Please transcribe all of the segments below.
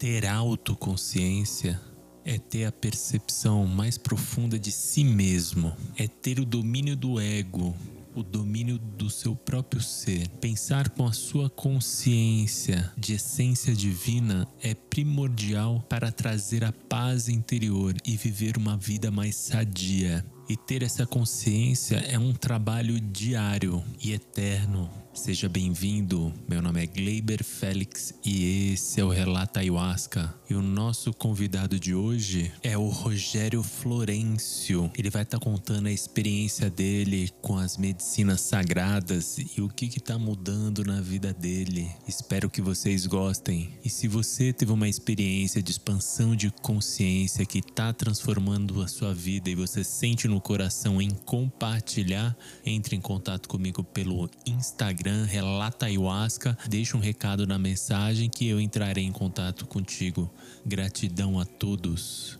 Ter autoconsciência é ter a percepção mais profunda de si mesmo, é ter o domínio do ego, o domínio do seu próprio ser. Pensar com a sua consciência de essência divina é primordial para trazer a paz interior e viver uma vida mais sadia. E ter essa consciência é um trabalho diário e eterno Seja bem-vindo. Meu nome é Gleiber Félix e esse é o Relata Ayahuasca. E o nosso convidado de hoje é o Rogério Florencio. Ele vai estar tá contando a experiência dele com as medicinas sagradas e o que está mudando na vida dele. Espero que vocês gostem. E se você teve uma experiência de expansão de consciência que está transformando a sua vida e você sente no coração em compartilhar, entre em contato comigo pelo Instagram Instagram, relata ayahuasca, deixa um recado na mensagem que eu entrarei em contato contigo. Gratidão a todos.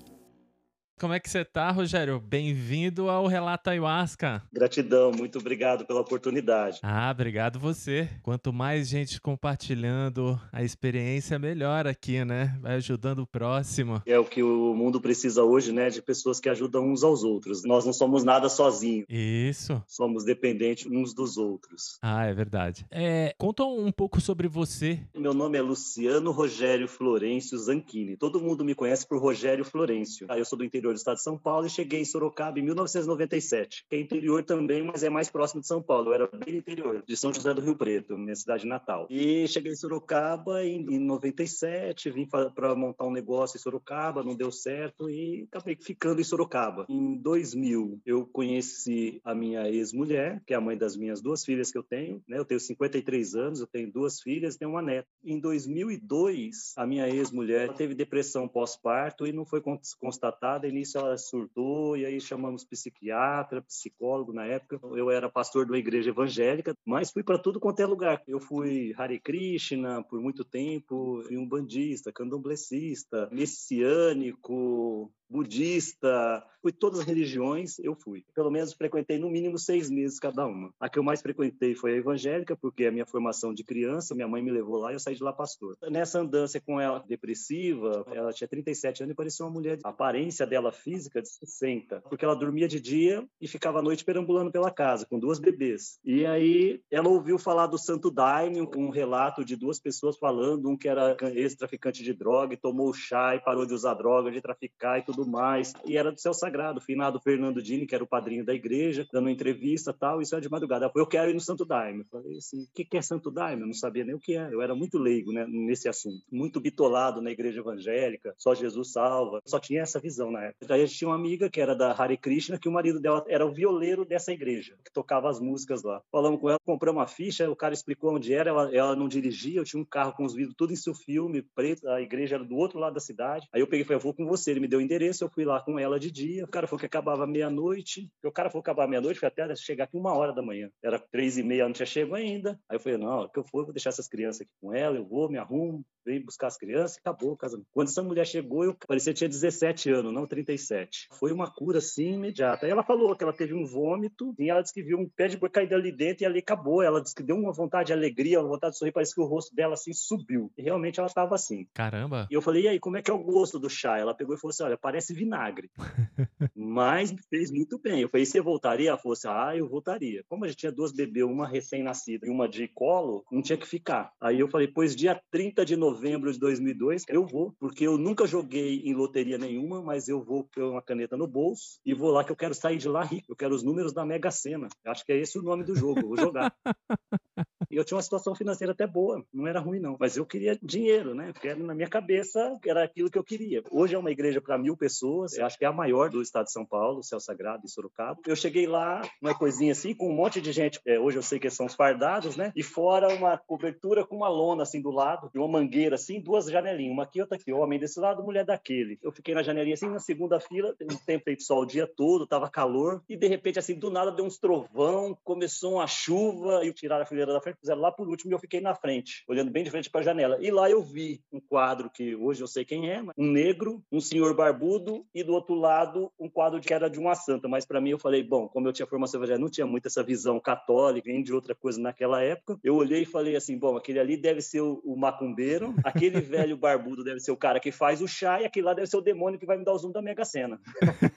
Como é que você tá, Rogério? Bem-vindo ao Relato Ayahuasca. Gratidão, muito obrigado pela oportunidade. Ah, obrigado você. Quanto mais gente compartilhando a experiência, melhor aqui, né? Vai ajudando o próximo. É o que o mundo precisa hoje, né? De pessoas que ajudam uns aos outros. Nós não somos nada sozinhos. Isso. Somos dependentes uns dos outros. Ah, é verdade. É, conta um pouco sobre você. Meu nome é Luciano Rogério Florencio Zanchini. Todo mundo me conhece por Rogério Florencio. Eu sou do interior interior do estado de São Paulo e cheguei em Sorocaba em 1997, que é interior também, mas é mais próximo de São Paulo. Eu era bem interior, de São José do Rio Preto, minha cidade natal. E cheguei em Sorocaba em, em 97, vim para montar um negócio em Sorocaba, não deu certo e acabei ficando em Sorocaba. Em 2000, eu conheci a minha ex-mulher, que é a mãe das minhas duas filhas que eu tenho. Né? Eu tenho 53 anos, eu tenho duas filhas, tenho uma neta. Em 2002, a minha ex-mulher teve depressão pós-parto e não foi constatada e início ela surtou, e aí chamamos psiquiatra, psicólogo na época. Eu era pastor de uma igreja evangélica, mas fui para tudo quanto é lugar. Eu fui Hare Krishna por muito tempo, fui um bandista, candomblessista, messiânico, budista, fui todas as religiões, eu fui. Pelo menos frequentei no mínimo seis meses cada uma. A que eu mais frequentei foi a evangélica, porque a minha formação de criança, minha mãe me levou lá e eu saí de lá pastor. Nessa andança com ela depressiva, ela tinha 37 anos e parecia uma mulher, a aparência dela física de 60, porque ela dormia de dia e ficava à noite perambulando pela casa com duas bebês. E aí ela ouviu falar do Santo Daime, um relato de duas pessoas falando, um que era ex-traficante de droga e tomou chá e parou de usar droga, de traficar e tudo tudo mais. E era do céu sagrado, finado Fernando Dini, que era o padrinho da igreja, dando uma entrevista tal, isso era de madrugada. Ela falou, eu quero ir no Santo Daime. Eu falei assim, o que, que é Santo Daime? Eu não sabia nem o que era. Eu era muito leigo né, nesse assunto. Muito bitolado na igreja evangélica, só Jesus salva. Só tinha essa visão na época. Daí a gente tinha uma amiga que era da Hare Krishna, que o marido dela era o violeiro dessa igreja, que tocava as músicas lá. Falamos com ela, compramos uma ficha, o cara explicou onde era, ela, ela não dirigia, eu tinha um carro com os vidros tudo em seu filme, preto, a igreja era do outro lado da cidade. Aí eu peguei e falei, eu vou com você. Ele me deu o endereço, eu fui lá com ela de dia. O cara falou que acabava meia-noite. O cara falou que acabava meia-noite, foi até chegar aqui uma hora da manhã. Era três e meia, não tinha chego ainda. Aí eu falei, não, que eu for, eu vou deixar essas crianças aqui com ela, eu vou, me arrumo, venho buscar as crianças e acabou o casamento. Quando essa mulher chegou, eu parecia que tinha 17 anos, não 37. Foi uma cura, assim, imediata. Aí ela falou que ela teve um vômito, e ela disse que viu um pé de boi caído ali dentro, e ali acabou. Ela disse que deu uma vontade de alegria, uma vontade de sorrir, parece que o rosto dela, assim, subiu. E realmente ela estava assim. Caramba! E eu falei, e aí, como é que é o gosto do chá? Ela pegou e falou assim, olha, parece vinagre. Mas fez muito bem. Eu falei, você voltaria? Ela falou assim, ah, eu voltaria. Como a gente tinha duas bebês, uma recém-nascida e uma de colo, não tinha que ficar. Aí eu falei, pois dia 30 de novembro de 2002, eu vou, porque eu nunca joguei em loteria nenhuma, mas eu vou com uma caneta no bolso e vou lá que eu quero sair de lá rico. Eu quero os números da Mega Sena. Acho que é esse o nome do jogo. Vou jogar. E eu tinha uma situação financeira até boa, não era ruim não, mas eu queria dinheiro, né? Porque na minha cabeça era aquilo que eu queria. Hoje é uma igreja para mil pessoas, eu acho que é a maior do estado de São Paulo, Céu Sagrado, em Sorocaba. Eu cheguei lá, uma coisinha assim, com um monte de gente, é, hoje eu sei que são os fardados, né? E fora uma cobertura com uma lona assim do lado, e uma mangueira assim, duas janelinhas, uma aqui, outra aqui, homem desse lado, mulher daquele. Eu fiquei na janelinha assim, na segunda fila, um tempo feito sol o dia todo, tava calor, e de repente assim, do nada deu uns trovão, começou uma chuva, e tiraram a fileira da frente, fizeram lá por último e eu fiquei na frente, olhando bem de frente para a janela. E lá eu vi um quadro que hoje eu sei quem é, um negro, um senhor barbudo e do outro lado um quadro que era de uma santa. Mas para mim eu falei, bom, como eu tinha formação evangélica, não tinha muito essa visão católica, nem de outra coisa naquela época. Eu olhei e falei assim, bom, aquele ali deve ser o, o macumbeiro, aquele velho barbudo deve ser o cara que faz o chá e aquele lá deve ser o demônio que vai me dar o zoom da Mega Sena.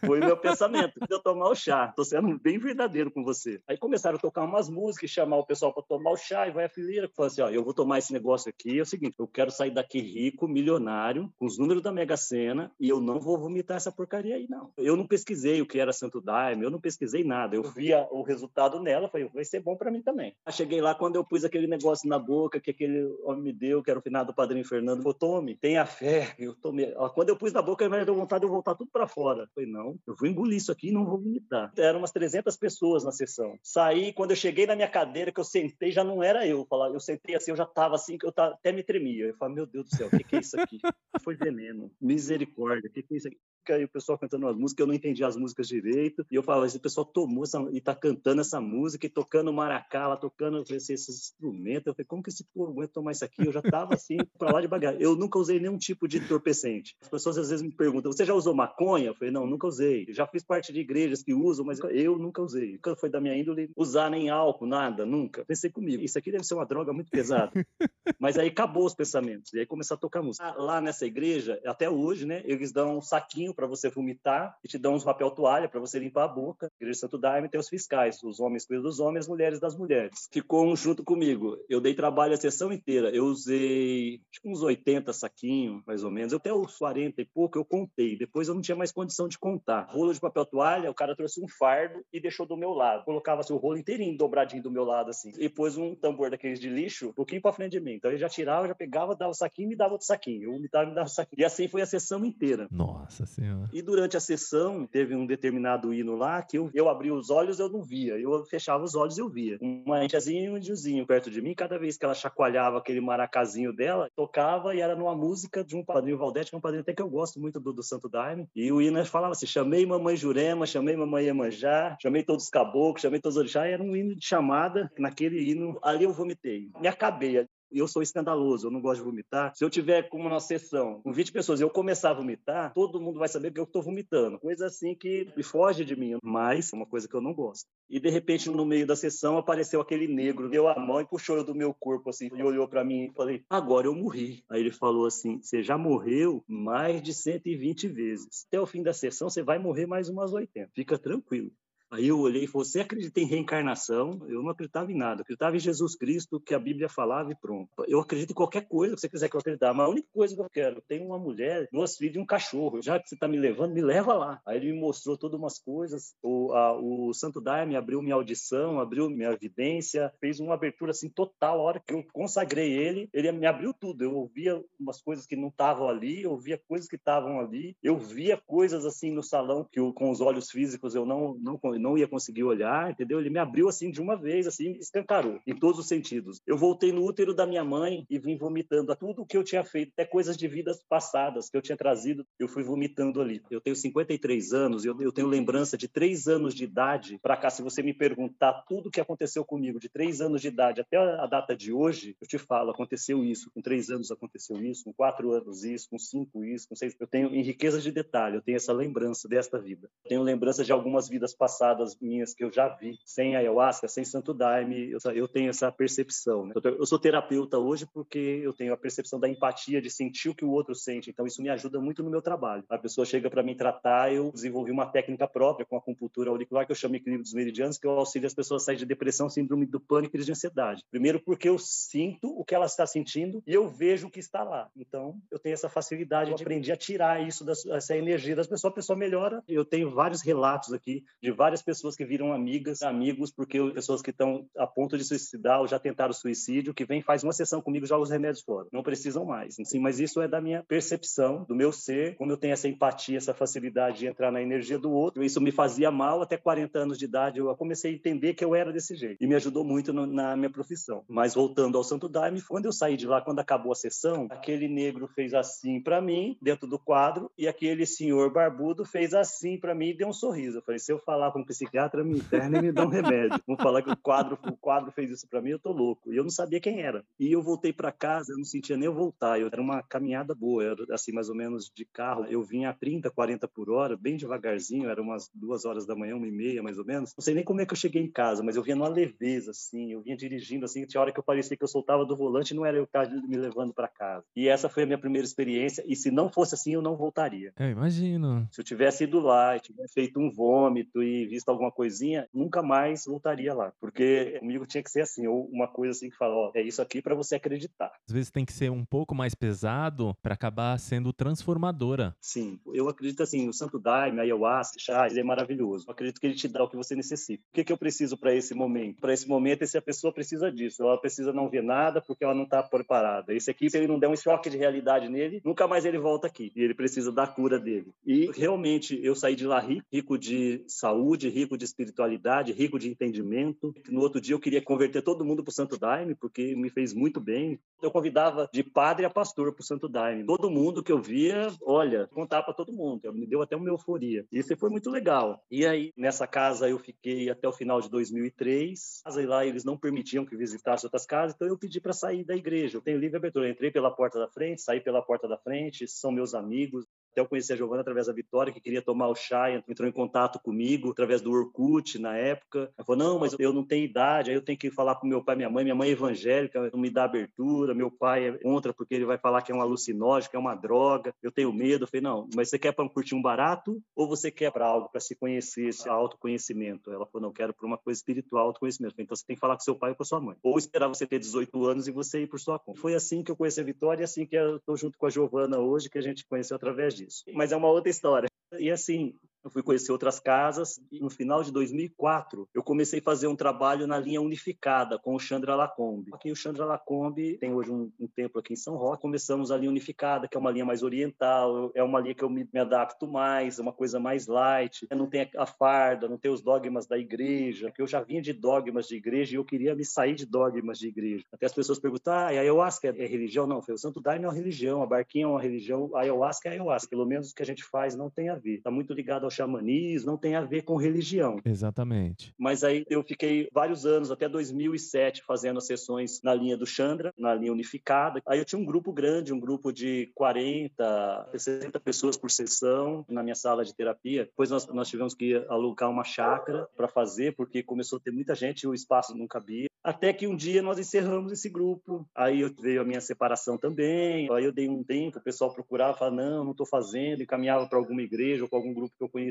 Foi o meu pensamento. Eu tomar o chá. Tô sendo bem verdadeiro com você. Aí começaram a tocar umas músicas, chamar o pessoal para tomar o chá e vai a fileira. Falei assim, ó, eu vou tomar esse negócio aqui. É o seguinte, eu quero sair daqui rico, milionário, com os números da Mega Sena e eu não vou vomitar essa porcaria aí, não. Eu não pesquisei o que era Santo Daime, eu não pesquisei nada. Eu via o resultado nela, falei, vai ser bom para mim também. Aí cheguei lá, quando eu pus aquele negócio na boca que aquele homem me deu, que era o finado Padrinho Fernando, falou, tome, tenha fé. Eu tomei. Quando eu pus na boca, me deu vontade de eu voltar tudo para fora. Eu falei, não, eu vou engolir isso aqui e não vou vomitar. Eram umas 300 pessoas na sessão. Saí, quando eu cheguei na minha cadeira, que eu sentei, já não era eu. Eu sentei assim, eu já tava assim, que eu até me tremia. Eu falei, meu Deus do céu, o que, que é isso aqui? Foi veneno. Misericórdia, o que, que é isso aqui? e o pessoal cantando as músicas, eu não entendi as músicas direito. E eu falava, esse pessoal tomou essa, e tá cantando essa música e tocando maracá, lá, tocando esses, esses instrumentos. Eu falei, como que esse povo aguenta tomar isso aqui? Eu já tava assim, para lá de bagagem. Eu nunca usei nenhum tipo de entorpecente. As pessoas às vezes me perguntam, você já usou maconha? Eu falei, não, nunca usei. Eu já fiz parte de igrejas que usam, mas eu nunca usei. Nunca foi da minha índole usar nem álcool, nada, nunca. Pensei comigo, isso aqui deve ser uma droga muito pesada. mas aí acabou os pensamentos. E aí começou a tocar música. Lá nessa igreja, até hoje, né, eles dão um saquinho para você vomitar e te dão uns papel toalha para você limpar a boca. A igreja Santo Daime tem os fiscais, os homens cuidam dos homens, as mulheres das mulheres. Ficou um junto comigo. Eu dei trabalho a sessão inteira. Eu usei tipo, uns 80 saquinhos, mais ou menos. Até os 40 e pouco eu contei. Depois eu não tinha mais condição de contar. Rolo de papel toalha, o cara trouxe um fardo e deixou do meu lado. Colocava assim, o rolo inteirinho dobradinho do meu lado assim. E pôs um tambor daqueles de lixo um pouquinho para frente de mim. Então ele já tirava, já pegava, dava o saquinho e me dava outro saquinho. Eu vomitava e me dava o saquinho. E assim foi a sessão inteira. Nossa Senhora. E durante a sessão, teve um determinado hino lá que eu, eu abri os olhos eu não via. Eu fechava os olhos eu via. Uma tiazinha e um indiozinho perto de mim, cada vez que ela chacoalhava aquele maracazinho dela, tocava e era numa música de um padrinho Valdete, que é um padrinho até que eu gosto muito do, do Santo Daime. E o hino falava assim: chamei mamãe Jurema, chamei mamãe Iemanjá, chamei todos os caboclos, chamei todos os orixás. Era um hino de chamada. Naquele hino, ali eu vomitei. Me acabei eu sou escandaloso, eu não gosto de vomitar. Se eu tiver como uma sessão com 20 pessoas e eu começar a vomitar, todo mundo vai saber que eu estou vomitando. Coisa assim que me foge de mim, mas é uma coisa que eu não gosto. E de repente, no meio da sessão, apareceu aquele negro, deu a mão e puxou do meu corpo assim, e olhou para mim e falei: "Agora eu morri". Aí ele falou assim: "Você já morreu mais de 120 vezes. Até o fim da sessão você vai morrer mais umas 80. Fica tranquilo". Aí eu olhei e falei: Você acredita em reencarnação? Eu não acreditava em nada. Eu acreditava em Jesus Cristo, que a Bíblia falava e pronto. Eu acredito em qualquer coisa que você quiser que eu acreditar, mas a única coisa que eu quero, eu tenho uma mulher, duas filhas e um cachorro. Já que você está me levando, me leva lá. Aí ele me mostrou todas umas coisas. O, a, o Santo Daime abriu minha audição, abriu minha evidência, fez uma abertura assim total. A hora que eu consagrei ele, ele me abriu tudo. Eu ouvia umas coisas que não estavam ali, eu ouvia coisas que estavam ali, eu via coisas assim no salão que eu, com os olhos físicos eu não, não não ia conseguir olhar, entendeu? Ele me abriu assim de uma vez, assim, escancarou, em todos os sentidos. Eu voltei no útero da minha mãe e vim vomitando tudo o que eu tinha feito, até coisas de vidas passadas que eu tinha trazido, eu fui vomitando ali. Eu tenho 53 anos, eu, eu tenho lembrança de três anos de idade para cá. Se você me perguntar tudo o que aconteceu comigo de três anos de idade até a data de hoje, eu te falo, aconteceu isso, com três anos aconteceu isso, com quatro anos isso, com cinco isso, com seis. Eu tenho em riqueza de detalhe, eu tenho essa lembrança desta vida. Eu tenho lembrança de algumas vidas passadas passadas minhas que eu já vi, sem ayahuasca, sem santo daime, eu, eu tenho essa percepção. Né? Eu sou terapeuta hoje porque eu tenho a percepção da empatia, de sentir o que o outro sente. Então, isso me ajuda muito no meu trabalho. A pessoa chega para me tratar, eu desenvolvi uma técnica própria com a acupuntura auricular, que eu chamo equilíbrio dos meridianos, que eu auxilio as pessoas a sair de depressão, síndrome do pânico e crise de ansiedade. Primeiro, porque eu sinto o que ela está sentindo e eu vejo o que está lá. Então, eu tenho essa facilidade eu de aprender a tirar isso, essa energia das pessoas, a pessoa melhora. Eu tenho vários relatos aqui de várias pessoas que viram amigas, amigos, porque pessoas que estão a ponto de suicidar ou já tentaram suicídio, que vem faz uma sessão comigo, joga os remédios fora. Não precisam mais. Sim, mas isso é da minha percepção, do meu ser, como eu tenho essa empatia, essa facilidade de entrar na energia do outro. Isso me fazia mal até 40 anos de idade. Eu comecei a entender que eu era desse jeito e me ajudou muito no, na minha profissão. Mas voltando ao Santo Daime, quando eu saí de lá, quando acabou a sessão, aquele negro fez assim para mim, dentro do quadro, e aquele senhor barbudo fez assim para mim e deu um sorriso. Eu falei, se eu falar com um psiquiatra, me interna e me dá um remédio. Vão falar que o quadro, o quadro fez isso para mim, eu tô louco. E eu não sabia quem era. E eu voltei para casa, eu não sentia nem eu voltar. Eu, era uma caminhada boa, era assim, mais ou menos de carro. Eu vinha a 30, 40 por hora, bem devagarzinho, era umas duas horas da manhã, uma e meia, mais ou menos. Não sei nem como é que eu cheguei em casa, mas eu vinha numa leveza, assim, eu vinha dirigindo, assim, tinha hora que eu parecia que eu soltava do volante, não era eu me levando para casa. E essa foi a minha primeira experiência, e se não fosse assim, eu não voltaria. Eu imagino. Se eu tivesse ido lá, tivesse feito um vômito e visto alguma coisinha, nunca mais voltaria lá, porque comigo tinha que ser assim, ou uma coisa assim que fala, ó, é isso aqui para você acreditar. Às vezes tem que ser um pouco mais pesado para acabar sendo transformadora. Sim, eu acredito assim, o Santo Daime, a Ayahuasca, chá, ele é maravilhoso. Eu acredito que ele te dá o que você necessita. O que, que eu preciso para esse momento? Para esse momento, essa pessoa precisa disso. Ela precisa não ver nada porque ela não está preparada. Esse aqui, se ele não der um choque de realidade nele, nunca mais ele volta aqui. E ele precisa da cura dele. E realmente eu saí de lá rico, rico de saúde, rico de espiritualidade, rico de entendimento. No outro dia eu queria converter todo mundo para o Santo Daime porque me fez muito bem. Eu convidava de padre a pastor para o Santo Daime. Todo mundo que eu via, olha, contava para todo mundo. Me deu até uma euforia. Isso foi muito legal. E aí, nessa casa, eu fiquei até o final de 2003. E lá eles não permitiam que visitasse outras casas, então eu pedi para sair da igreja. Eu tenho livre abertura. Eu entrei pela porta da frente, saí pela porta da frente, são meus amigos. Até eu conheci a Giovana através da Vitória, que queria tomar o chá, entrou em contato comigo através do Orkut na época. Ela falou: Não, mas eu não tenho idade, aí eu tenho que falar com meu pai e minha mãe. Minha mãe é evangélica, não me dá abertura. Meu pai é contra porque ele vai falar que é um alucinógeno, que é uma droga. Eu tenho medo. Eu falei: Não, mas você quer para curtir um barato ou você quer para algo, para se conhecer, esse autoconhecimento? Ela falou: Não, quero para uma coisa espiritual, autoconhecimento. Então você tem que falar com seu pai ou com sua mãe. Ou esperar você ter 18 anos e você ir por sua conta. Foi assim que eu conheci a Vitória e assim que eu estou junto com a Giovana hoje, que a gente conheceu através disso. Mas é uma outra história. E assim, eu fui conhecer outras casas e no final de 2004 eu comecei a fazer um trabalho na linha unificada com o Chandra Lacombe. Aqui o Chandra Lacombe tem hoje um, um templo aqui em São Roque. Começamos a linha unificada, que é uma linha mais oriental, é uma linha que eu me, me adapto mais, é uma coisa mais light. Não tem a farda, não tem os dogmas da igreja, que eu já vinha de dogmas de igreja e eu queria me sair de dogmas de igreja. Até as pessoas perguntam, ah, a ayahuasca é religião? Não, foi o Santo Daime é uma religião, a barquinha é uma religião, a ayahuasca é ayahuasca. Pelo menos o que a gente faz não tem a ver. Está muito ligado ao xamanismo, não tem a ver com religião. Exatamente. Mas aí eu fiquei vários anos, até 2007, fazendo as sessões na linha do Chandra, na linha unificada. Aí eu tinha um grupo grande, um grupo de 40, 60 pessoas por sessão na minha sala de terapia. Depois nós, nós tivemos que alugar uma chácara para fazer, porque começou a ter muita gente e o espaço não cabia. Até que um dia nós encerramos esse grupo. Aí veio a minha separação também. Aí eu dei um tempo, o pessoal procurava, falava, não, não estou fazendo, e caminhava para alguma igreja ou para algum grupo que eu conhecia.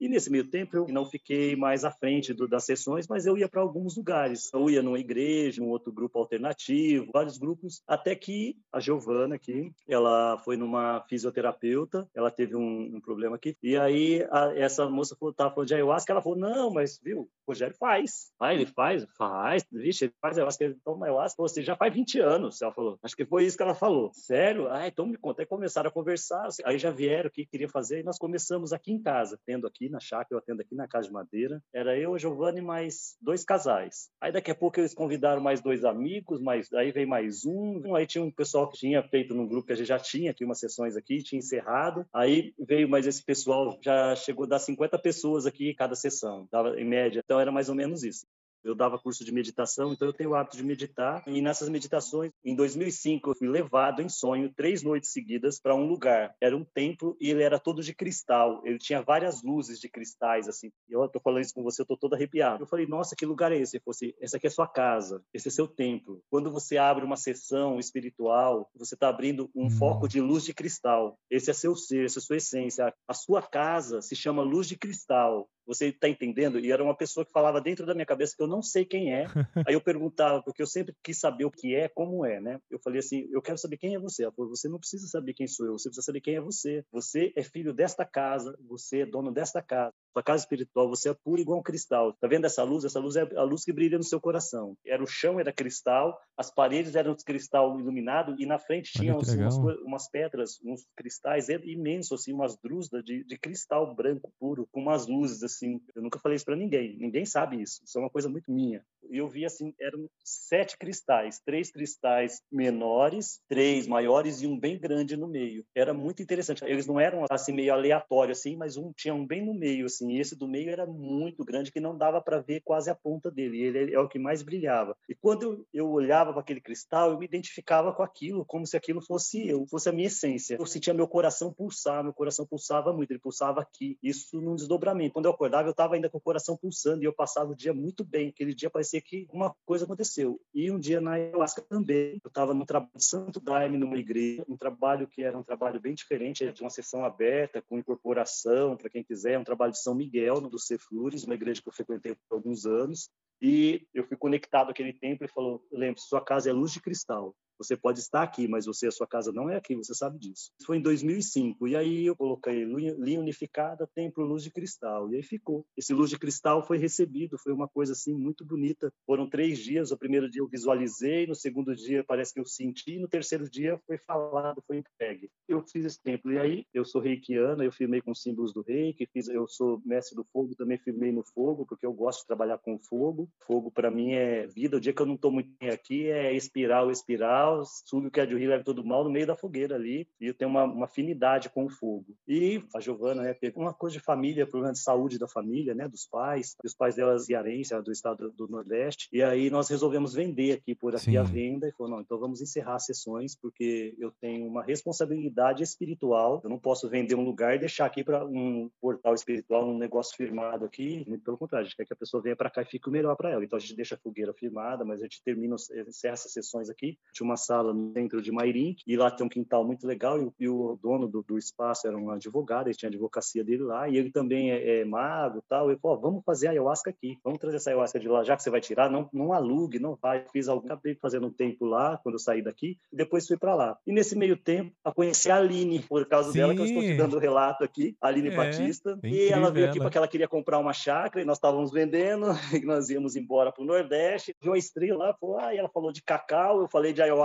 E nesse meio tempo eu não fiquei mais à frente do, das sessões, mas eu ia para alguns lugares. Eu ia numa igreja, um outro grupo alternativo, vários grupos, até que a Giovana aqui, ela foi numa fisioterapeuta, ela teve um, um problema aqui, e aí a, essa moça estava falando de ayahuasca, ela falou, não, mas viu, o Rogério faz. Ah, ele faz? Faz, vixe, ele faz ayahuasca, ele toma ayahuasca, você já faz 20 anos, ela falou. Acho que foi isso que ela falou. Sério? Ah, então me conta. Aí começaram a conversar, aí já vieram o que queria fazer, e nós começamos aqui em casa, tendo aqui na chácara, eu atendo aqui na Casa de Madeira. Era eu, a Giovanni, mais dois casais. Aí daqui a pouco eles convidaram mais dois amigos, mais, aí veio mais um. Aí tinha um pessoal que tinha feito num grupo que a gente já tinha, tinha umas sessões aqui, tinha encerrado. Aí veio mais esse pessoal, já chegou a dar 50 pessoas aqui cada sessão, dava em média. Então era mais ou menos isso. Eu dava curso de meditação, então eu tenho o hábito de meditar. E nessas meditações, em 2005, eu fui levado em sonho três noites seguidas para um lugar. Era um templo e ele era todo de cristal. Ele tinha várias luzes de cristais, assim. Eu tô falando isso com você, eu tô todo arrepiado. Eu falei, nossa, que lugar é esse? Ele falou assim, essa aqui é sua casa, esse é seu templo. Quando você abre uma sessão espiritual, você está abrindo um hum. foco de luz de cristal. Esse é seu ser, essa é sua essência. A sua casa se chama luz de cristal. Você está entendendo? E era uma pessoa que falava dentro da minha cabeça que eu não sei quem é. Aí eu perguntava, porque eu sempre quis saber o que é, como é, né? Eu falei assim, eu quero saber quem é você. Ela falou, você não precisa saber quem sou eu, você precisa saber quem é você. Você é filho desta casa, você é dono desta casa. Sua casa espiritual, você é puro igual um cristal. Tá vendo essa luz? Essa luz é a luz que brilha no seu coração. Era o chão era cristal, as paredes eram de cristal iluminado e na frente tinha uns, umas, umas, pedras, uns cristais imensos, assim, umas drusas de, de cristal branco puro, com umas luzes assim. Eu nunca falei isso para ninguém. Ninguém sabe isso. Isso é uma coisa muito minha. E eu vi assim, eram sete cristais, três cristais menores, três maiores e um bem grande no meio. Era muito interessante. Eles não eram assim meio aleatório assim, mas um tinha um bem no meio assim. E esse do meio era muito grande que não dava para ver quase a ponta dele. Ele é o que mais brilhava. E quando eu, eu olhava para aquele cristal, eu me identificava com aquilo, como se aquilo fosse eu, fosse a minha essência. Eu sentia meu coração pulsar, meu coração pulsava muito, ele pulsava aqui. Isso num desdobramento. Quando eu acordava, eu estava ainda com o coração pulsando e eu passava o dia muito bem. Aquele dia parecia que uma coisa aconteceu. E um dia na ayahuasca também, eu estava no trabalho de Santo Daime, numa igreja, um trabalho que era um trabalho bem diferente, de uma sessão aberta, com incorporação, para quem quiser, um trabalho de São Miguel, no do Ceflures, uma igreja que eu frequentei por alguns anos. E eu fui conectado àquele templo e falou: lembre, sua casa é luz de cristal. Você pode estar aqui, mas você, a sua casa não é aqui, você sabe disso. Isso foi em 2005. E aí eu coloquei linha unificada, templo luz de cristal. E aí ficou. Esse luz de cristal foi recebido, foi uma coisa assim muito bonita. Foram três dias. O primeiro dia eu visualizei, no segundo dia parece que eu senti, no terceiro dia foi falado, foi entregue. Eu fiz esse templo. E aí eu sou reikiana, eu filmei com símbolos do reiki, fiz, eu sou mestre do fogo, também filmei no fogo, porque eu gosto de trabalhar com fogo. Fogo para mim é vida. O dia que eu não estou muito bem aqui é espiral, espiral subo que é de rio leva todo mal no meio da fogueira ali, e eu tenho uma, uma afinidade com o fogo. E a Giovana, né, teve uma coisa de família, problema de saúde da família, né, dos pais, os pais dela cearense, do estado do Nordeste, e aí nós resolvemos vender aqui por aqui Sim. a venda, e falou, não, então vamos encerrar as sessões, porque eu tenho uma responsabilidade espiritual, eu não posso vender um lugar e deixar aqui para um portal espiritual, um negócio firmado aqui, muito pelo contrário, a gente quer que a pessoa venha para cá e fique o melhor para ela, então a gente deixa a fogueira firmada, mas a gente termina, encerra essas sessões aqui, tinha uma sala no centro de Mairim, e lá tem um quintal muito legal, e, e o dono do, do, espaço era um advogado, ele tinha a advocacia dele lá, e ele também é, é mago tal, e falou, vamos fazer ayahuasca aqui, vamos trazer essa ayahuasca de lá, já que você vai tirar, não, não alugue, não vai. Fiz algo, acabei fazendo um tempo lá, quando eu saí daqui, e depois fui para lá. E nesse meio tempo, a conheci a Aline, por causa Sim. dela, que eu estou te dando o relato aqui, a Aline é, Batista, e ela veio aqui porque ela queria comprar uma chácara, e nós estávamos vendendo, e nós íamos embora para o Nordeste, viu a estrela lá, falou, ah, e ela falou de cacau, eu falei de ayahuasca,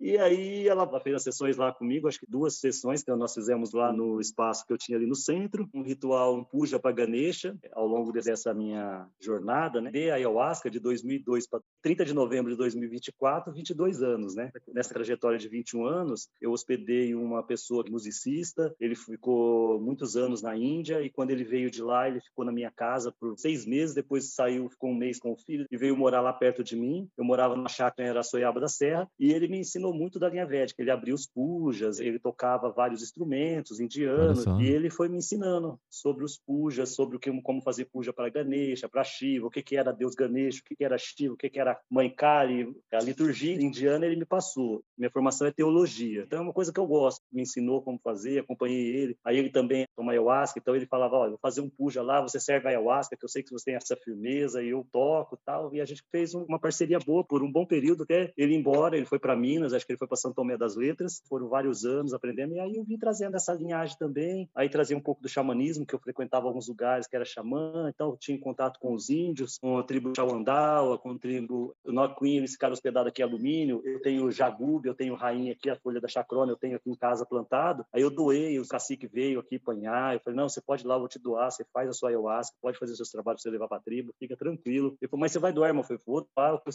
e aí ela fez as sessões lá comigo, acho que duas sessões que nós fizemos lá no espaço que eu tinha ali no centro, um ritual, um puja para Ganesha, ao longo dessa minha jornada, né, de ayahuasca de 2002 para 30 de novembro de 2024, 22 anos, né? Nessa trajetória de 21 anos, eu hospedei uma pessoa musicista, ele ficou muitos anos na Índia e quando ele veio de lá, ele ficou na minha casa por seis meses, depois saiu, ficou um mês com o filho e veio morar lá perto de mim. Eu morava numa chácara em Araçoiaba da Serra e ele me ensinou muito da linha védica. Ele abria os pujas, ele tocava vários instrumentos indianos e ele foi me ensinando sobre os pujas, sobre o que, como fazer puja para Ganesha, para Shiva, o que, que era Deus Ganesha, o que, que era Shiva, o que, que era Mãe Kali. A liturgia indiana ele me passou. Minha formação é teologia. Então é uma coisa que eu gosto. Me ensinou como fazer, acompanhei ele. Aí ele também toma ayahuasca, então ele falava, olha, vou fazer um puja lá, você serve ayahuasca, que eu sei que você tem essa firmeza e eu toco tal. E a gente fez uma parceria boa por um bom período até ele ir embora, ele foi para Minas, acho que ele foi para São Tomé das Letras, foram vários anos aprendendo, e aí eu vim trazendo essa linhagem também, aí trazia um pouco do xamanismo, que eu frequentava alguns lugares que era xamã, então tinha contato com os índios, com a tribo Chauandaua, com a tribo Noquim, eles ficaram hospedados aqui em alumínio, eu tenho jagube, eu tenho rainha aqui, a folha da chacrona, eu tenho aqui em casa plantado, aí eu doei, o cacique veio aqui apanhar, eu falei, não, você pode ir lá, eu vou te doar, você faz a sua ayahuasca, pode fazer os seus trabalhos você levar para a tribo, fica tranquilo. Ele falou, mas você vai doar, irmão? Eu falei, vou,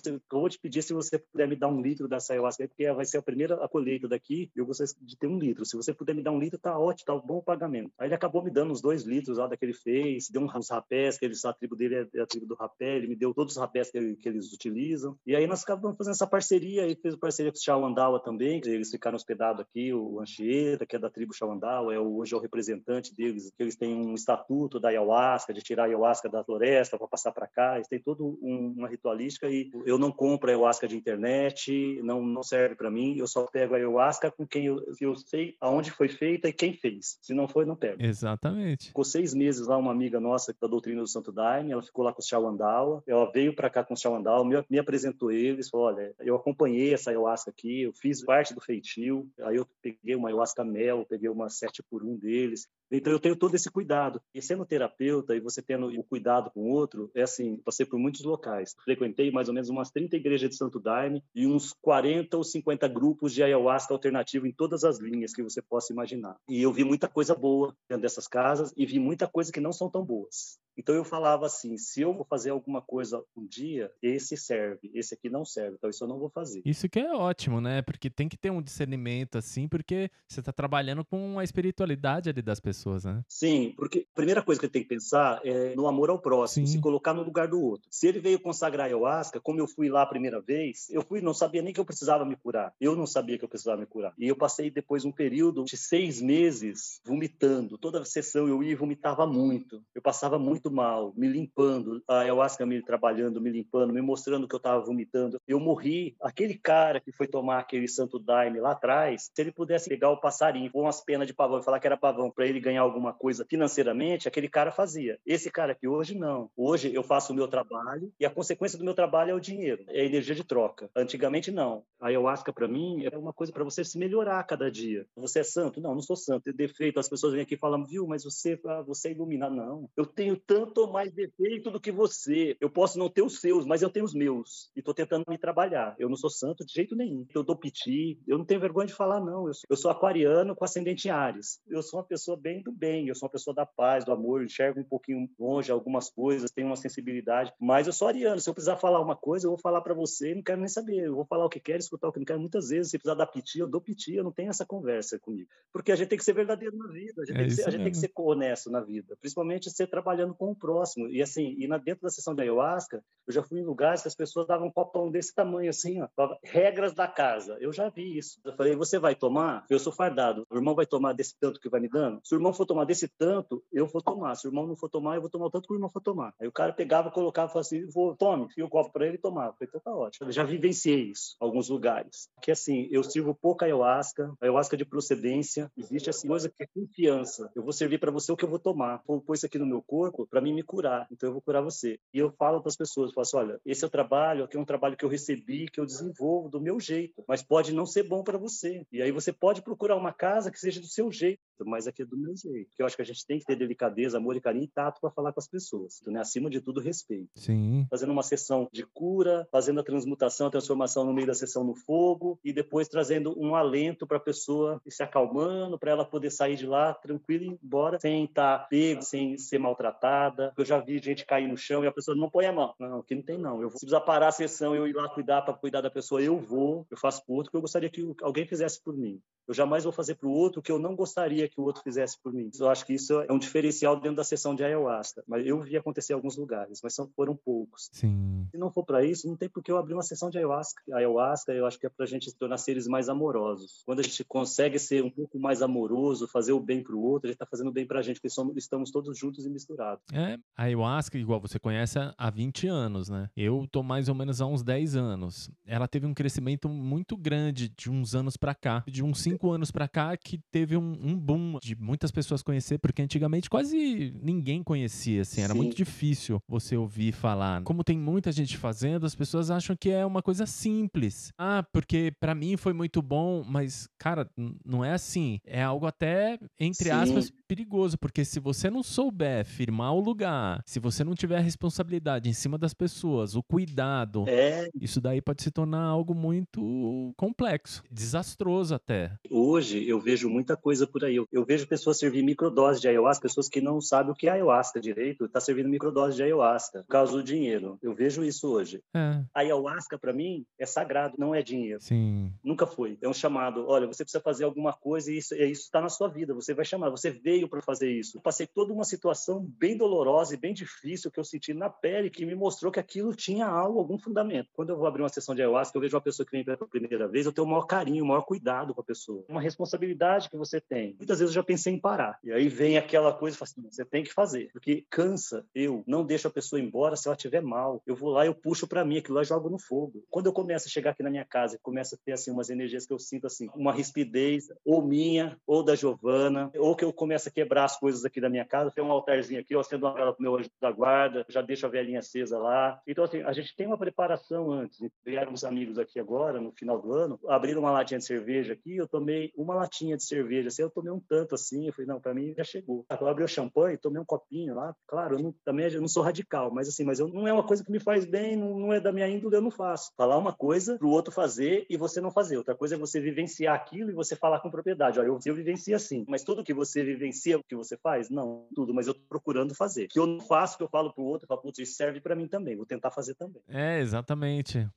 eu vou te pedir se você puder me dar um litro dessa ayahuasca, porque vai ser a primeira colheita daqui, eu gostaria de ter um litro. Se você puder me dar um litro, tá ótimo, tá um bom pagamento. Aí ele acabou me dando uns dois litros lá daquele fez, deu uns rapés, que eles, a tribo dele é a tribo do rapé, ele me deu todos os rapés que, que eles utilizam. E aí nós acabamos fazendo essa parceria, e fez parceria com o Xauandawa também, que eles ficaram hospedados aqui, o Anchieta, que é da tribo Xauandawa, é hoje é o representante deles, que eles têm um estatuto da ayahuasca, de tirar a ayahuasca da floresta para passar para cá, eles têm todo um, uma ritualística e eu não compro ayahuasca de internet, não, não serve para mim, eu só pego a ayahuasca com quem eu, eu sei aonde foi feita e quem fez. Se não foi, não pego. Exatamente. Ficou seis meses lá uma amiga nossa da doutrina do Santo Daime, ela ficou lá com o Shawandawa, ela veio para cá com o Shawandawa, me, me apresentou eles, falou, olha, eu acompanhei essa ayahuasca aqui, eu fiz parte do feitio, aí eu peguei uma ayahuasca mel, peguei uma sete por um deles, então eu tenho todo esse cuidado. E sendo terapeuta e você tendo o cuidado com o outro, é assim, passei por muitos locais. Frequentei mais ou menos umas 30 igrejas de Santo Daime e uns 40 ou 50 grupos de ayahuasca alternativo em todas as linhas que você possa imaginar. E eu vi muita coisa boa dentro dessas casas e vi muita coisa que não são tão boas. Então eu falava assim: se eu vou fazer alguma coisa um dia, esse serve, esse aqui não serve, então isso eu não vou fazer. Isso que é ótimo, né? Porque tem que ter um discernimento assim, porque você está trabalhando com a espiritualidade ali das pessoas, né? Sim, porque a primeira coisa que tem que pensar é no amor ao próximo, Sim. se colocar no lugar do outro. Se ele veio consagrar ayahuasca, como eu fui lá a primeira vez, eu fui, não sabia nem que eu precisava me curar. Eu não sabia que eu precisava me curar. E eu passei depois um período de seis meses vomitando. Toda sessão eu ia e vomitava muito. Eu passava muito mal, me limpando. A ayahuasca me trabalhando, me limpando, me mostrando que eu estava vomitando. Eu morri. Aquele cara que foi tomar aquele santo daime lá atrás, se ele pudesse pegar o passarinho com umas penas de pavão e falar que era pavão para ele ganhar alguma coisa financeiramente, aquele cara fazia. Esse cara aqui hoje não. Hoje eu faço o meu trabalho e a consequência do meu trabalho é o dinheiro, é a energia de troca. Antigamente não. A ayahuasca para mim é uma coisa para você se melhorar cada dia. Você é santo? Não, não sou santo. Tem defeito. As pessoas vêm aqui e falam, viu, mas você, ah, você é iluminado. Não. Eu tenho tanto mais defeito do que você. Eu posso não ter os seus, mas eu tenho os meus. E estou tentando me trabalhar. Eu não sou santo de jeito nenhum. Eu dou piti. Eu não tenho vergonha de falar, não. Eu sou, eu sou aquariano com ascendente em Ares. Eu sou uma pessoa bem do bem. Eu sou uma pessoa da paz, do amor. Eu enxergo um pouquinho longe algumas coisas, tenho uma sensibilidade. Mas eu sou ariano. Se eu precisar falar uma coisa, eu vou falar para você. Não quero nem saber. Eu vou falar o que quero, escutar o que não quero. Muitas vezes, se precisar dar piti, eu dou piti. Eu não tenho essa conversa comigo. Porque a gente tem que ser verdadeiro na vida. A gente, é tem, que ser, a gente tem que ser honesto na vida. Principalmente ser trabalhando com o próximo. E assim, e na, dentro da sessão de ayahuasca, eu já fui em lugares que as pessoas davam um copão desse tamanho assim, ó, regras da casa. Eu já vi isso. Eu falei, você vai tomar? Eu sou fardado. O irmão vai tomar desse tanto que vai me dando? Se o irmão for tomar desse tanto, eu vou tomar. Se o irmão não for tomar, eu vou tomar o tanto que o irmão for tomar. Aí o cara pegava, colocava, falava assim, vou, tome, fio o copo para ele e tomava. Falei, então tá ótimo. Eu já vivenciei isso em alguns lugares. Que assim, eu sirvo pouca ayahuasca, ayahuasca de procedência. Existe assim, coisa que é confiança. Eu vou servir para você o que eu vou tomar. Vou pôr isso aqui no meu corpo para mim me curar. Então eu vou curar você. E eu falo para as pessoas, falo assim, olha, esse é o trabalho, aqui é um trabalho que eu recebi, que eu desenvolvo do meu jeito, mas pode não ser bom para você. E aí você pode procurar uma casa que seja do seu jeito mas aqui é do meu jeito. Porque eu acho que a gente tem que ter delicadeza, amor e carinho e tato para falar com as pessoas. Então, né? Acima de tudo, respeito. Sim. Fazendo uma sessão de cura, fazendo a transmutação, a transformação no meio da sessão no fogo e depois trazendo um alento para a pessoa se acalmando, para ela poder sair de lá tranquila e ir embora, sem estar tá pego, sem ser maltratada. Eu já vi gente cair no chão e a pessoa não põe a mão. Não, aqui não tem não. Eu se precisar parar a sessão, eu ir lá cuidar para cuidar da pessoa, eu vou. Eu faço por outro que eu gostaria que alguém fizesse por mim. Eu jamais vou fazer para o outro o que eu não gostaria que o outro fizesse por mim. Eu acho que isso é um diferencial dentro da sessão de ayahuasca. Mas eu vi acontecer em alguns lugares, mas são, foram poucos. Sim. Se não for para isso, não tem por que eu abrir uma sessão de ayahuasca. ayahuasca, eu acho que é para a gente se tornar seres mais amorosos. Quando a gente consegue ser um pouco mais amoroso, fazer o bem para o outro, a gente está fazendo bem para a gente, porque somos, estamos todos juntos e misturados. É, a ayahuasca, igual você conhece há 20 anos, né? Eu tô mais ou menos há uns 10 anos. Ela teve um crescimento muito grande de uns anos para cá. De uns 5 anos para cá, que teve um, um, boom de muitas pessoas conhecer, porque antigamente quase ninguém conhecia, assim, era Sim. muito difícil você ouvir falar. Como tem muita gente fazendo, as pessoas acham que é uma coisa simples. Ah, porque para mim foi muito bom, mas, cara, não é assim. É algo até, entre Sim. aspas, perigoso, porque se você não souber firmar o lugar, se você não tiver a responsabilidade em cima das pessoas, o cuidado, é... isso daí pode se tornar algo muito complexo, desastroso até. Hoje eu vejo muita coisa por aí. Eu, eu vejo pessoas servir microdose de ayahuasca, pessoas que não sabem o que é ayahuasca direito, está servindo microdose de ayahuasca por causa do dinheiro. Eu vejo isso hoje. É. A ayahuasca para mim é sagrado, não é dinheiro. Sim. Nunca foi. É um chamado. Olha, você precisa fazer alguma coisa e isso está na sua vida. Você vai chamar. Você vê veio para fazer isso. Passei toda uma situação bem dolorosa e bem difícil que eu senti na pele que me mostrou que aquilo tinha algo, algum fundamento. Quando eu vou abrir uma sessão de ayahuasca, eu vejo uma pessoa que vem pela primeira vez, eu tenho o maior carinho, o maior cuidado com a pessoa. Uma responsabilidade que você tem. Muitas vezes eu já pensei em parar. E aí vem aquela coisa e fala assim, você tem que fazer. Porque cansa. Eu não deixo a pessoa embora se ela estiver mal. Eu vou lá e eu puxo para mim, aquilo lá eu jogo no fogo. Quando eu começo a chegar aqui na minha casa e começo a ter assim umas energias que eu sinto assim, uma rispidez ou minha ou da Giovana, ou que eu começo a quebrar as coisas aqui da minha casa. Tem um altarzinho aqui, eu acendo uma vela pro meu anjo da guarda, já deixo a velhinha acesa lá. Então, assim, a gente tem uma preparação antes. Vieram uns amigos aqui agora, no final do ano, abriram uma latinha de cerveja aqui, eu tomei uma latinha de cerveja. Assim, eu tomei um tanto assim, eu falei, não, para mim já chegou. Eu abri o champanhe, tomei um copinho lá. Claro, eu não, também eu não sou radical, mas assim, mas eu, não é uma coisa que me faz bem, não, não é da minha índole, eu não faço. Falar uma coisa pro outro fazer e você não fazer. Outra coisa é você vivenciar aquilo e você falar com propriedade. Olha, eu, eu vivencio assim, mas tudo que você vivencia influencia o que você faz? Não, tudo, mas eu tô procurando fazer. Que eu não faço, que eu falo pro outro, eu falo, putz, isso serve para mim também, vou tentar fazer também. É, exatamente.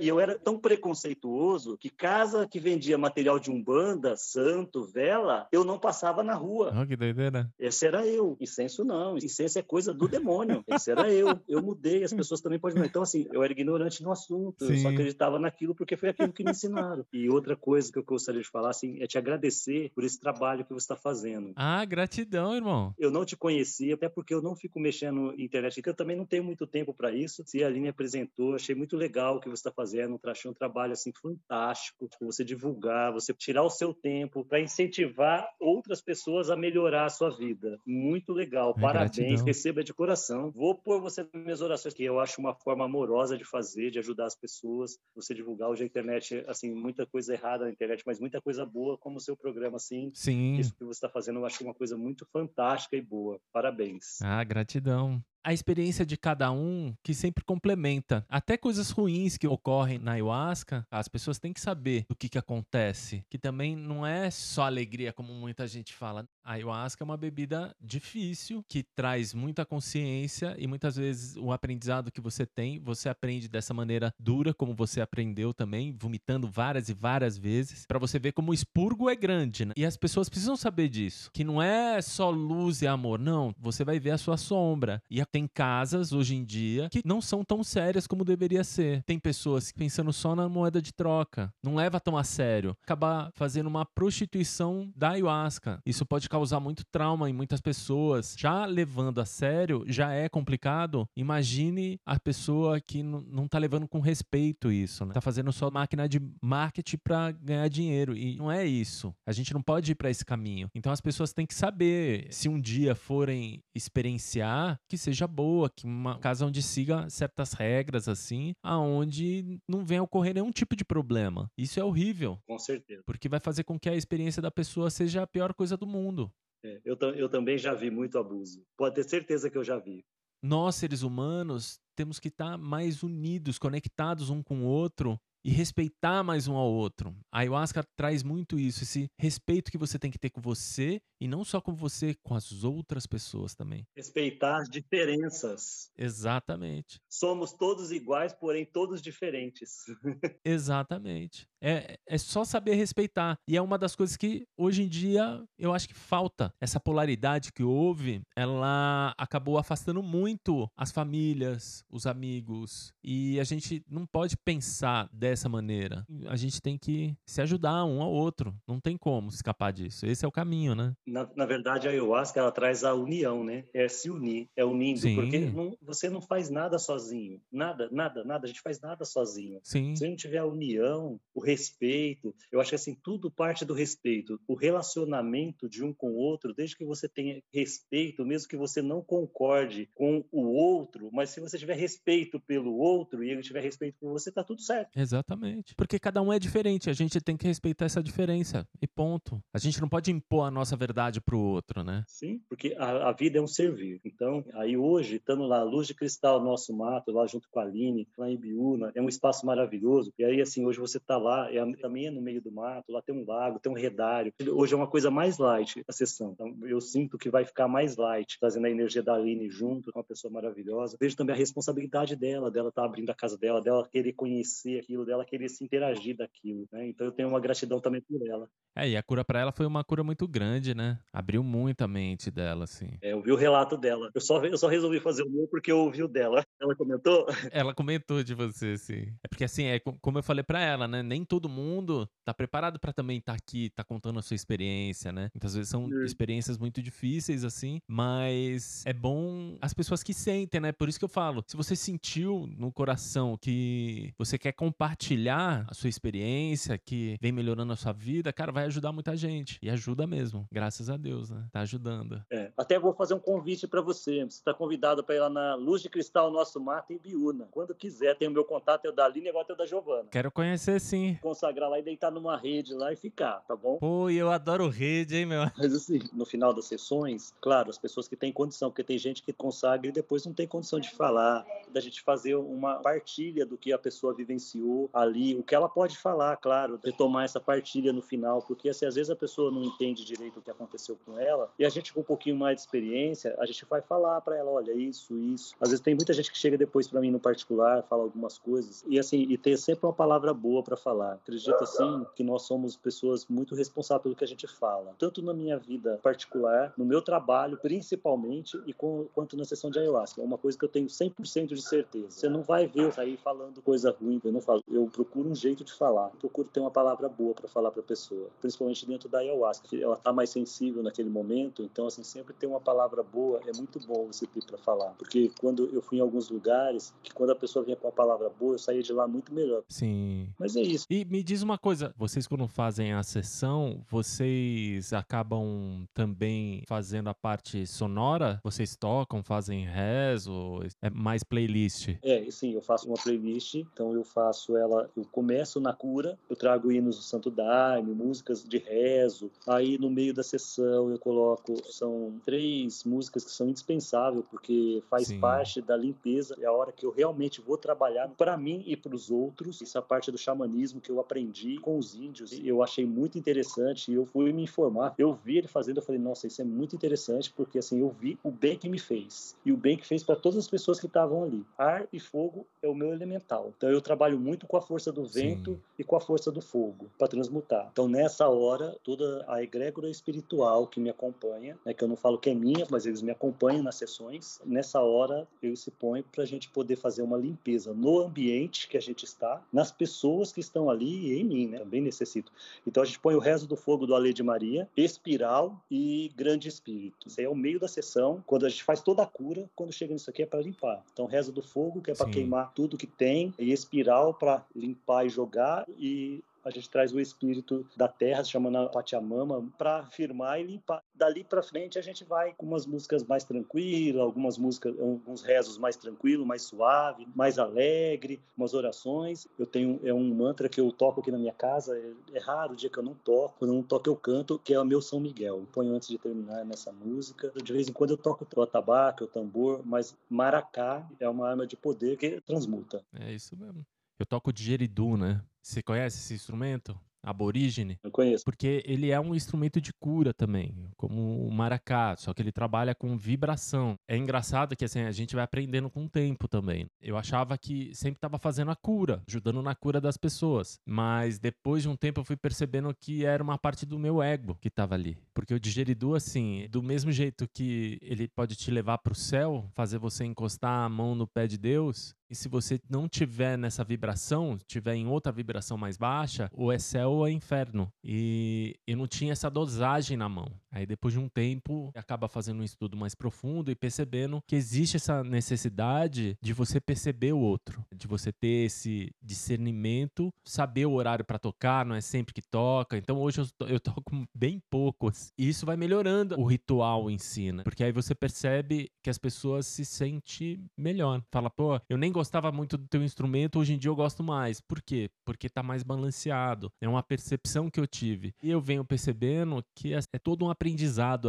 E eu era tão preconceituoso que casa que vendia material de umbanda, santo, vela, eu não passava na rua. Oh, que doideira. Esse era eu. Incenso não. Incenso é coisa do demônio. Esse era eu. Eu mudei. As pessoas também podem. Então, assim, eu era ignorante no assunto. Sim. Eu só acreditava naquilo porque foi aquilo que me ensinaram. E outra coisa que eu gostaria de falar, assim, é te agradecer por esse trabalho que você está fazendo. Ah, gratidão, irmão. Eu não te conhecia, até porque eu não fico mexendo na internet, porque eu também não tenho muito tempo para isso. Se a Aline apresentou, achei muito legal que você está fazendo. Achei um trabalho assim fantástico. Você divulgar, você tirar o seu tempo para incentivar outras pessoas a melhorar a sua vida. Muito legal. É, Parabéns. Gratidão. Receba de coração. Vou pôr você nas minhas orações, que eu acho uma forma amorosa de fazer, de ajudar as pessoas. Você divulgar hoje a internet, assim, muita coisa errada na internet, mas muita coisa boa, como o seu programa, assim. Sim. Isso que você está fazendo, eu acho uma coisa muito fantástica e boa. Parabéns. Ah, gratidão a experiência de cada um que sempre complementa. Até coisas ruins que ocorrem na ayahuasca, as pessoas têm que saber do que, que acontece. Que também não é só alegria, como muita gente fala. A ayahuasca é uma bebida difícil, que traz muita consciência e muitas vezes o aprendizado que você tem, você aprende dessa maneira dura, como você aprendeu também, vomitando várias e várias vezes, para você ver como o expurgo é grande, né? E as pessoas precisam saber disso, que não é só luz e amor, não. Você vai ver a sua sombra. E tem casas hoje em dia que não são tão sérias como deveria ser. Tem pessoas pensando só na moeda de troca, não leva tão a sério. Acabar fazendo uma prostituição da ayahuasca. Isso pode causar muito trauma em muitas pessoas. Já levando a sério, já é complicado. Imagine a pessoa que não tá levando com respeito isso, né? Tá fazendo só máquina de marketing para ganhar dinheiro e não é isso. A gente não pode ir para esse caminho. Então as pessoas têm que saber se um dia forem experienciar que seja boa, que uma casa onde siga certas regras, assim, aonde não venha ocorrer nenhum tipo de problema. Isso é horrível. Com certeza. Porque vai fazer com que a experiência da pessoa seja a pior coisa do mundo. É, eu, eu também já vi muito abuso. Pode ter certeza que eu já vi. Nós, seres humanos, temos que estar mais unidos, conectados um com o outro e respeitar mais um ao outro. A ayahuasca traz muito isso, esse respeito que você tem que ter com você e não só com você, com as outras pessoas também. Respeitar as diferenças. Exatamente. Somos todos iguais, porém todos diferentes. Exatamente. É, é só saber respeitar. E é uma das coisas que hoje em dia eu acho que falta. Essa polaridade que houve, ela acabou afastando muito as famílias, os amigos. E a gente não pode pensar dessa maneira. A gente tem que se ajudar um ao outro. Não tem como escapar disso. Esse é o caminho, né? Na, na verdade, a ayahuasca ela traz a união, né? É se unir, é unindo. Sim. Porque não, você não faz nada sozinho. Nada, nada, nada. A gente faz nada sozinho. Sim. Se não tiver a união, o respeito. Eu acho que assim, tudo parte do respeito. O relacionamento de um com o outro, desde que você tenha respeito, mesmo que você não concorde com o outro, mas se você tiver respeito pelo outro e ele tiver respeito por você, tá tudo certo. Exatamente. Porque cada um é diferente, a gente tem que respeitar essa diferença. E ponto. A gente não pode impor a nossa verdade pro outro, né? Sim, porque a, a vida é um servir. Então, aí hoje, estando lá, Luz de Cristal, nosso mato, lá junto com a Aline, lá em Biúna, é um espaço maravilhoso. E aí, assim, hoje você tá lá lá, é, também é no meio do mato, lá tem um lago, tem um redário. Hoje é uma coisa mais light a sessão. Então, eu sinto que vai ficar mais light, trazendo a energia da Aline junto com uma pessoa maravilhosa. Vejo também a responsabilidade dela, dela estar tá abrindo a casa dela, dela querer conhecer aquilo, dela querer se interagir daquilo. Né? Então, eu tenho uma gratidão também por ela. É, e a cura para ela foi uma cura muito grande, né? Abriu muito a mente dela, assim. É, eu vi o relato dela. Eu só, eu só resolvi fazer o meu porque eu ouvi o dela. Ela comentou? Ela comentou de você, sim. É porque, assim, é como eu falei para ela, né? Nem todo mundo tá preparado para também estar tá aqui, tá contando a sua experiência, né? Muitas vezes são Sim. experiências muito difíceis, assim, mas é bom as pessoas que sentem, né? Por isso que eu falo, se você sentiu no coração que você quer compartilhar a sua experiência, que vem melhorando a sua vida, cara, vai ajudar muita gente. E ajuda mesmo, graças a Deus, né? Tá ajudando. É, até vou fazer um convite para você. Você está convidado para ir lá na Luz de Cristal Nosso Mato em Biúna. Quando quiser, tem o meu contato, é o da Aline agora é o da Giovana. Quero conhecer sim. Consagrar lá e deitar numa rede lá e ficar, tá bom? Pô, eu adoro rede, hein, meu? Mas assim, no final das sessões, claro, as pessoas que têm condição, porque tem gente que consagra e depois não tem condição de falar, da gente fazer uma partilha do que a pessoa vivenciou ali, o que ela pode falar, claro, de tomar essa partilha no final, porque assim, às vezes a pessoa não entende direito o que aconteceu com ela, e a gente com um pouquinho mais de experiência, a gente vai falar para ela, olha, isso, isso. Às vezes tem muita gente que chega depois para mim no particular, fala algumas coisas, e assim, e ter sempre uma palavra boa para falar. Acredito assim que nós somos pessoas muito responsáveis pelo que a gente fala, tanto na minha vida particular, no meu trabalho principalmente, e com, quanto na sessão de ayahuasca. É uma coisa que eu tenho 100% de certeza. Você não vai ver eu sair falando coisa ruim, eu não falo. Eu procuro um jeito de falar, procuro ter uma palavra boa para falar para a pessoa, principalmente dentro da ayahuasca. Ela tá mais sensível naquele momento, então assim sempre ter uma palavra boa é muito bom você ter para falar, porque quando eu fui em alguns lugares, que quando a pessoa vinha com uma palavra boa, eu saía de lá muito melhor. Sim. Mas é isso. E me diz uma coisa, vocês quando fazem a sessão, vocês acabam também fazendo a parte sonora? Vocês tocam, fazem rezo? É mais playlist? É, sim, eu faço uma playlist, então eu faço ela, eu começo na cura, eu trago hinos do Santo Daime, músicas de rezo, aí no meio da sessão eu coloco, são três músicas que são indispensáveis, porque faz Sim. parte da limpeza, é a hora que eu realmente vou trabalhar para mim e para os outros, essa parte do xamanismo que eu aprendi com os índios, eu achei muito interessante, e eu fui me informar, eu vi ele fazendo, eu falei, nossa, isso é muito interessante, porque assim, eu vi o bem que me fez, e o bem que fez para todas as pessoas que estavam ali. Ar e fogo é o meu elemental, então eu trabalho muito com a força do vento Sim. e com a força do fogo, para transmutar. Então nessa hora, toda a egrégora espiritual que me acompanha, né, que eu não falo que é minha, mas eles me acompanham nas sessões, nessa hora eu se ponho para a gente poder fazer uma limpeza no ambiente que a gente está, nas pessoas que estão ali e em mim, né? Também necessito. Então a gente põe o rezo do fogo do Ale de Maria, espiral e grande espírito. Isso aí é o meio da sessão, quando a gente faz toda a cura, quando chega nisso aqui é para limpar. Então rezo do fogo, que é para queimar tudo que tem, e espiral para limpar e jogar, e a gente traz o espírito da terra, chamando a Pachamama, para firmar e limpar. Dali para frente a gente vai com umas músicas mais tranquilas, algumas músicas, alguns rezos mais tranquilo, mais suave, mais alegre, umas orações. Eu tenho é um mantra que eu toco aqui na minha casa, é, é raro o dia que eu não toco, quando eu não toco eu canto, que é o meu São Miguel. Eu ponho antes de terminar nessa música. De vez em quando eu toco o atabaque, o tambor, mas maracá é uma arma de poder que transmuta. É isso mesmo. Eu toco didgeridoo, né? Você conhece esse instrumento? aborígene. Eu conheço. Porque ele é um instrumento de cura também, como o maracá, só que ele trabalha com vibração. É engraçado que assim, a gente vai aprendendo com o tempo também. Eu achava que sempre estava fazendo a cura, ajudando na cura das pessoas, mas depois de um tempo eu fui percebendo que era uma parte do meu ego que estava ali. Porque o digeridu assim, do mesmo jeito que ele pode te levar para o céu, fazer você encostar a mão no pé de Deus, e se você não tiver nessa vibração, tiver em outra vibração mais baixa, ou é céu ou é inferno. E eu não tinha essa dosagem na mão. Aí depois de um tempo, acaba fazendo um estudo mais profundo e percebendo que existe essa necessidade de você perceber o outro, de você ter esse discernimento, saber o horário para tocar, não é sempre que toca. Então hoje eu, eu toco bem poucos. E isso vai melhorando o ritual em si, né? Porque aí você percebe que as pessoas se sentem melhor. Fala, pô, eu nem gostava muito do teu instrumento, hoje em dia eu gosto mais. Por quê? Porque tá mais balanceado. É uma percepção que eu tive. E eu venho percebendo que é, é todo um aprendizado.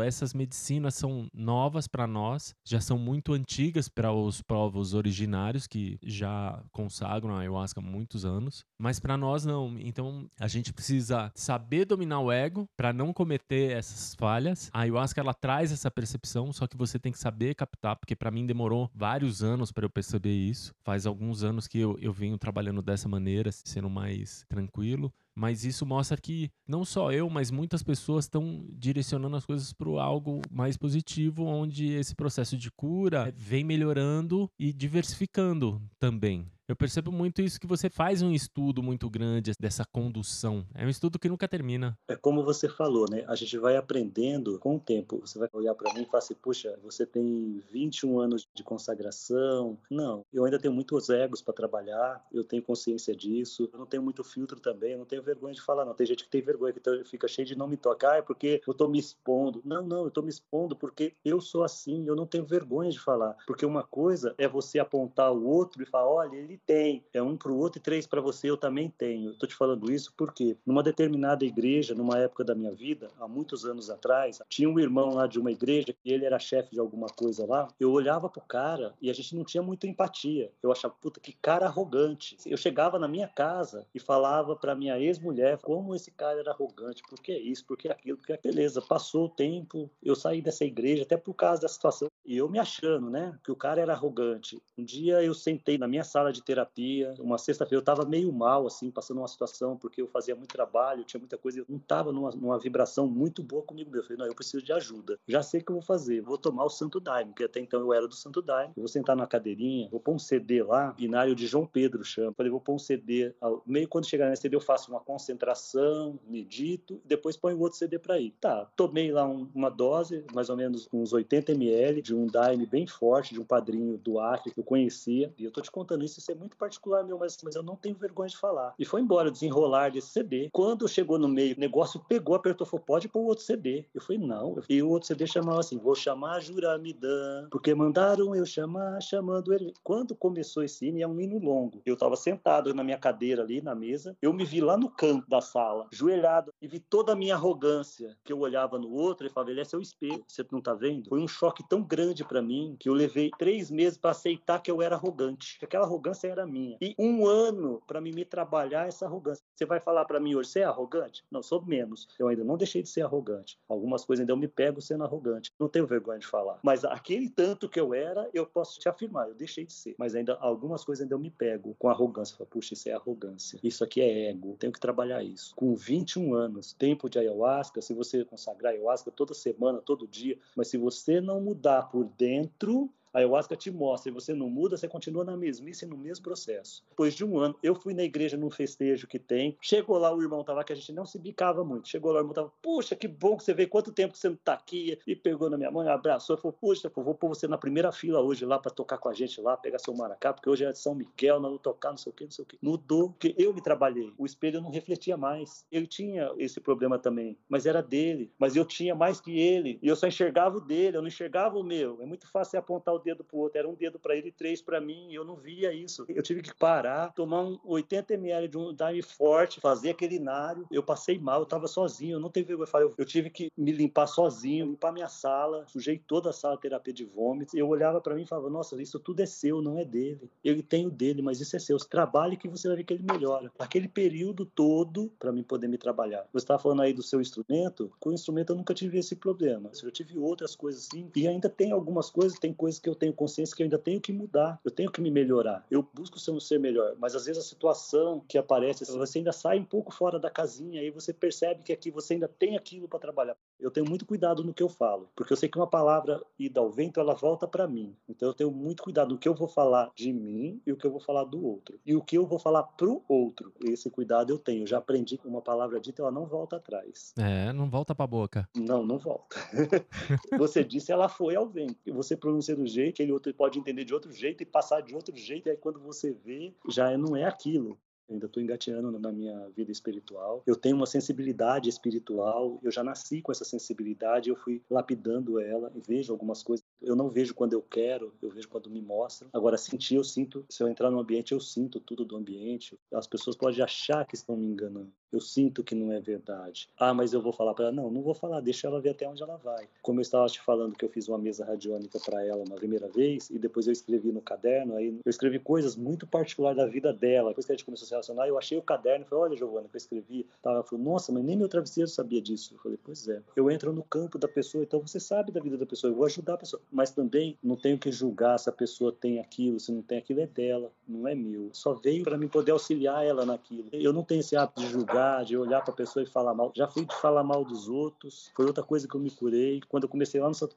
Essas medicinas são novas para nós, já são muito antigas para os povos originários que já consagram a ayahuasca há muitos anos, mas para nós não. Então a gente precisa saber dominar o ego para não cometer essas falhas. A ayahuasca ela traz essa percepção, só que você tem que saber captar, porque para mim demorou vários anos para eu perceber isso. Faz alguns anos que eu, eu venho trabalhando dessa maneira, sendo mais tranquilo. Mas isso mostra que não só eu, mas muitas pessoas estão direcionando as coisas para algo mais positivo, onde esse processo de cura vem melhorando e diversificando também. Eu percebo muito isso que você faz um estudo muito grande dessa condução. É um estudo que nunca termina. É como você falou, né? A gente vai aprendendo com o tempo. Você vai olhar para mim e falar assim: puxa, você tem 21 anos de consagração. Não, eu ainda tenho muitos egos para trabalhar, eu tenho consciência disso. Eu não tenho muito filtro também, eu não tenho vergonha de falar, não. Tem gente que tem vergonha, que fica cheio de não me tocar, é porque eu tô me expondo. Não, não, eu tô me expondo porque eu sou assim, eu não tenho vergonha de falar. Porque uma coisa é você apontar o outro e falar: olha, ele tem. É um para o outro e três para você, eu também tenho. Estou te falando isso porque numa determinada igreja, numa época da minha vida, há muitos anos atrás, tinha um irmão lá de uma igreja ele era chefe de alguma coisa lá. Eu olhava pro cara e a gente não tinha muita empatia. Eu achava, puta, que cara arrogante. Eu chegava na minha casa e falava para minha ex-mulher como esse cara era arrogante, por que isso, por que aquilo, porque beleza, passou o tempo, eu saí dessa igreja até por causa da situação e eu me achando, né, que o cara era arrogante. Um dia eu sentei na minha sala de terapia, uma sexta-feira eu estava meio mal, assim, passando uma situação, porque eu fazia muito trabalho, tinha muita coisa, eu não estava numa, numa, vibração muito boa comigo mesmo. Eu falei, não, eu preciso de ajuda. Já sei o que eu vou fazer, vou tomar o Santo Daime, porque até então eu era do Santo Daime. Eu vou sentar na cadeirinha, vou pôr um CD lá, binário de João Pedro chama. Falei, vou pôr um CD, meio quando chegar nesse CD eu faço uma concentração, medito, depois ponho outro CD para ir. Tá, tomei lá um, uma dose, mais ou menos uns 80 ml de um Daime bem forte, de um padrinho do Acre que eu conhecia. E eu tô te contando isso, isso é muito particular meu, mas, mas eu não tenho vergonha de falar. E foi embora, desenrolar desse CD. Quando chegou no meio, o negócio pegou, apertou, falou, pode pôr outro CD. Eu falei, não. E o outro CD chamava assim, vou chamar Juramidã, porque mandaram eu chamar, chamando ele. Quando começou esse hino, é um hino longo. Eu tava sentado na minha cadeira ali, na mesa, eu me vi lá no canto da sala, joelhado, e vi toda a minha arrogância, que eu olhava no outro e falava, ele é seu espelho, você não tá vendo? Foi um choque tão grande para mim que eu levei três meses para aceitar que eu era arrogante, que aquela arrogância era minha. E um ano para mim me trabalhar essa arrogância. Você vai falar para mim hoje, você é arrogante? Não, sou menos. Eu ainda não deixei de ser arrogante. Algumas coisas ainda eu me pego sendo arrogante. Não tenho vergonha de falar. Mas aquele tanto que eu era, eu posso te afirmar, eu deixei de ser. Mas ainda algumas coisas ainda eu me pego com arrogância. Falo, Puxa, isso é arrogância. Isso aqui é ego. Tenho que trabalhar isso. Com 21 anos, tempo de ayahuasca, se você consagrar ayahuasca toda semana, todo dia, mas se você não mudar por dentro, a ayahuasca te mostra e você não muda, você continua na mesmice, no mesmo processo. Depois de um ano, eu fui na igreja num festejo que tem. Chegou lá, o irmão tava que a gente não se bicava muito. Chegou lá, o irmão tava, puxa, que bom que você veio, quanto tempo que você não tá aqui? E pegou na minha mão, abraçou, falou, puxa, vou pôr você na primeira fila hoje lá para tocar com a gente lá, pegar seu maracá, porque hoje é São Miguel, não vou tocar, não sei o que, não sei o que. Mudou, porque eu me trabalhei. O espelho não refletia mais. Ele tinha esse problema também, mas era dele. Mas eu tinha mais que ele. E eu só enxergava o dele, eu não enxergava o meu. É muito fácil apontar o dedo pro outro. Era um dedo para ele e três para mim. E eu não via isso. Eu tive que parar, tomar um 80 ml de um Dime forte, fazer aquele inário. Eu passei mal, eu estava sozinho. Eu não teve vergonha. Eu, eu tive que me limpar sozinho, limpar minha sala. Sujei toda a sala terapia de vômitos. Eu olhava para mim e falava: Nossa, isso tudo é seu, não é dele. Ele tem o dele, mas isso é seu. Trabalhe que você vai ver que ele melhora. Aquele período todo para mim poder me trabalhar. Você estava falando aí do seu instrumento. Com o instrumento eu nunca tive esse problema. Eu tive outras coisas assim. E ainda tem algumas coisas, tem coisas que eu tenho consciência que eu ainda tenho que mudar, eu tenho que me melhorar. Eu busco ser um ser melhor, mas às vezes a situação que aparece, você ainda sai um pouco fora da casinha e você percebe que aqui você ainda tem aquilo para trabalhar. Eu tenho muito cuidado no que eu falo, porque eu sei que uma palavra ida ao vento, ela volta para mim. Então eu tenho muito cuidado no que eu vou falar de mim e o que eu vou falar do outro. E o que eu vou falar pro outro. Esse cuidado eu tenho. Eu já aprendi que uma palavra dita, ela não volta atrás. É, não volta pra boca. Não, não volta. você disse, ela foi ao vento. E você pronuncia do jeito que ele outro pode entender de outro jeito e passar de outro jeito. E aí quando você vê, já não é aquilo. Eu ainda estou engateando na minha vida espiritual. Eu tenho uma sensibilidade espiritual. Eu já nasci com essa sensibilidade. Eu fui lapidando ela. Vejo algumas coisas. Eu não vejo quando eu quero. Eu vejo quando me mostram. Agora sentir, eu sinto. Se eu entrar no ambiente, eu sinto tudo do ambiente. As pessoas podem achar que estão me enganando. Eu sinto que não é verdade. Ah, mas eu vou falar para ela. Não, não vou falar. Deixa ela ver até onde ela vai. Como eu estava te falando que eu fiz uma mesa radiônica para ela na primeira vez e depois eu escrevi no caderno. Aí eu escrevi coisas muito particulares da vida dela. Depois que a gente começou a se relacionar, eu achei o caderno e falei: Olha, Giovana, que eu escrevi. Ela falou: Nossa, mas nem meu travesseiro sabia disso. Eu falei: Pois é. Eu entro no campo da pessoa, então você sabe da vida da pessoa. Eu vou ajudar a pessoa. Mas também não tenho que julgar se a pessoa tem aquilo, se não tem aquilo, é dela, não é meu. Só veio para mim poder auxiliar ela naquilo. Eu não tenho esse hábito de julgar, de olhar para a pessoa e falar mal. Já fui de falar mal dos outros. Foi outra coisa que eu me curei. Quando eu comecei lá no Santo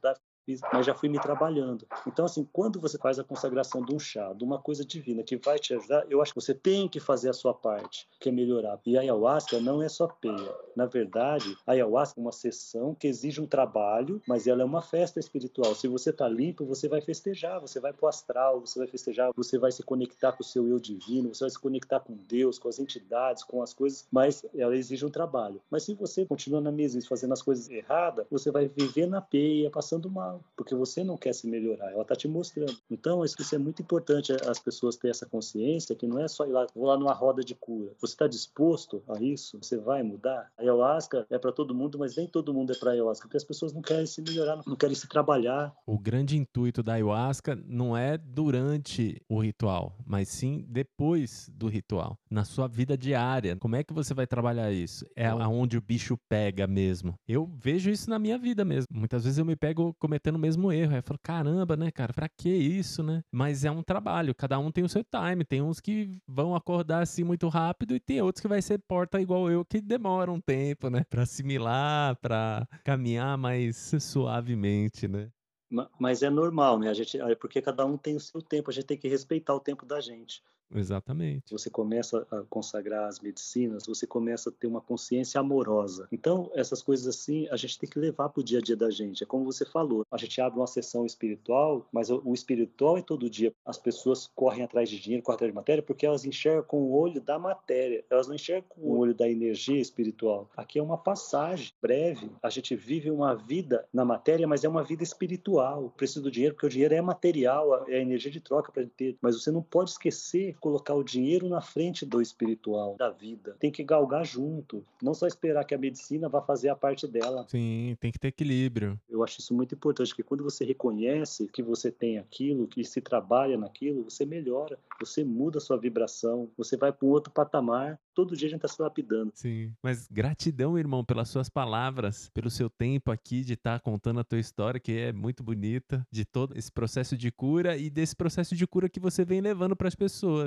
Mas já fui me trabalhando. Então, assim, quando você faz a consagração de um chá, de uma coisa divina que vai te ajudar, eu acho que você tem que fazer a sua parte, que é melhorar. E a ayahuasca não é só peia. Na verdade, a ayahuasca é uma sessão que exige um trabalho, mas ela é uma festa espiritual. Se você está limpo, você vai festejar, você vai para o astral, você vai festejar, você vai se conectar com o seu eu divino, você vai se conectar com Deus, com as entidades, com as coisas, mas ela exige um trabalho. Mas se você continua na mesma fazendo as coisas erradas, você vai viver na peia, passando mal Porque você não quer se melhorar, ela está te mostrando. Então, isso, isso é muito importante as pessoas terem essa consciência que não é só ir lá, vou lá numa roda de cura. Você está disposto a isso? Você vai mudar? A ayahuasca é para todo mundo, mas nem todo mundo é para ayahuasca, porque as pessoas não querem se melhorar, não querem se trabalhar. O grande intuito da ayahuasca não é durante o ritual, mas sim depois do ritual, na sua vida diária. Como é que você vai trabalhar isso? É aonde o bicho pega mesmo. Eu vejo isso na minha vida mesmo. Muitas vezes eu me pego cometendo o mesmo erro. Eu falo, caramba, né, cara, pra que isso, né? Mas é um trabalho, cada um tem o seu time. Tem uns que vão acordar assim muito rápido e tem outros que vai ser porta igual eu, que demora um tempo, né? Pra assimilar, pra caminhar mais suavemente, né? Mas é normal, né? A gente, é porque cada um tem o seu tempo, a gente tem que respeitar o tempo da gente. Exatamente. Você começa a consagrar as medicinas, você começa a ter uma consciência amorosa. Então, essas coisas assim, a gente tem que levar para o dia a dia da gente. É como você falou, a gente abre uma sessão espiritual, mas o espiritual é todo dia. As pessoas correm atrás de dinheiro, correm atrás de matéria, porque elas enxergam com o olho da matéria, elas não enxergam com o olho da energia espiritual. Aqui é uma passagem breve. A gente vive uma vida na matéria, mas é uma vida espiritual. Preciso do dinheiro, porque o dinheiro é material, é energia de troca para ter. Mas você não pode esquecer colocar o dinheiro na frente do espiritual, da vida. Tem que galgar junto, não só esperar que a medicina vá fazer a parte dela. Sim, tem que ter equilíbrio. Eu acho isso muito importante, que quando você reconhece que você tem aquilo, que se trabalha naquilo, você melhora, você muda a sua vibração, você vai para um outro patamar. Todo dia a gente está se lapidando. Sim, mas gratidão, irmão, pelas suas palavras, pelo seu tempo aqui de estar tá contando a tua história, que é muito bonita, de todo esse processo de cura e desse processo de cura que você vem levando para as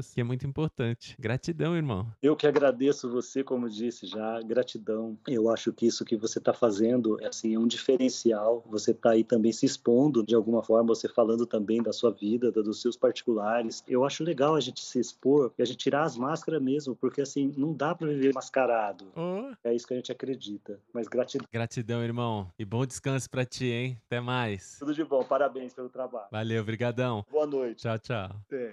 pessoas que é muito importante. Gratidão, irmão. Eu que agradeço você, como disse já, gratidão. Eu acho que isso que você está fazendo assim, é um diferencial. Você está aí também se expondo de alguma forma, você falando também da sua vida, dos seus particulares. Eu acho legal a gente se expor e a gente tirar as máscaras mesmo, porque assim, não dá para viver mascarado. Oh. É isso que a gente acredita. Mas gratidão. Gratidão, irmão. E bom descanso para ti, hein? Até mais. Tudo de bom. Parabéns pelo trabalho. Valeu, brigadão. Boa noite. Tchau, tchau. Até.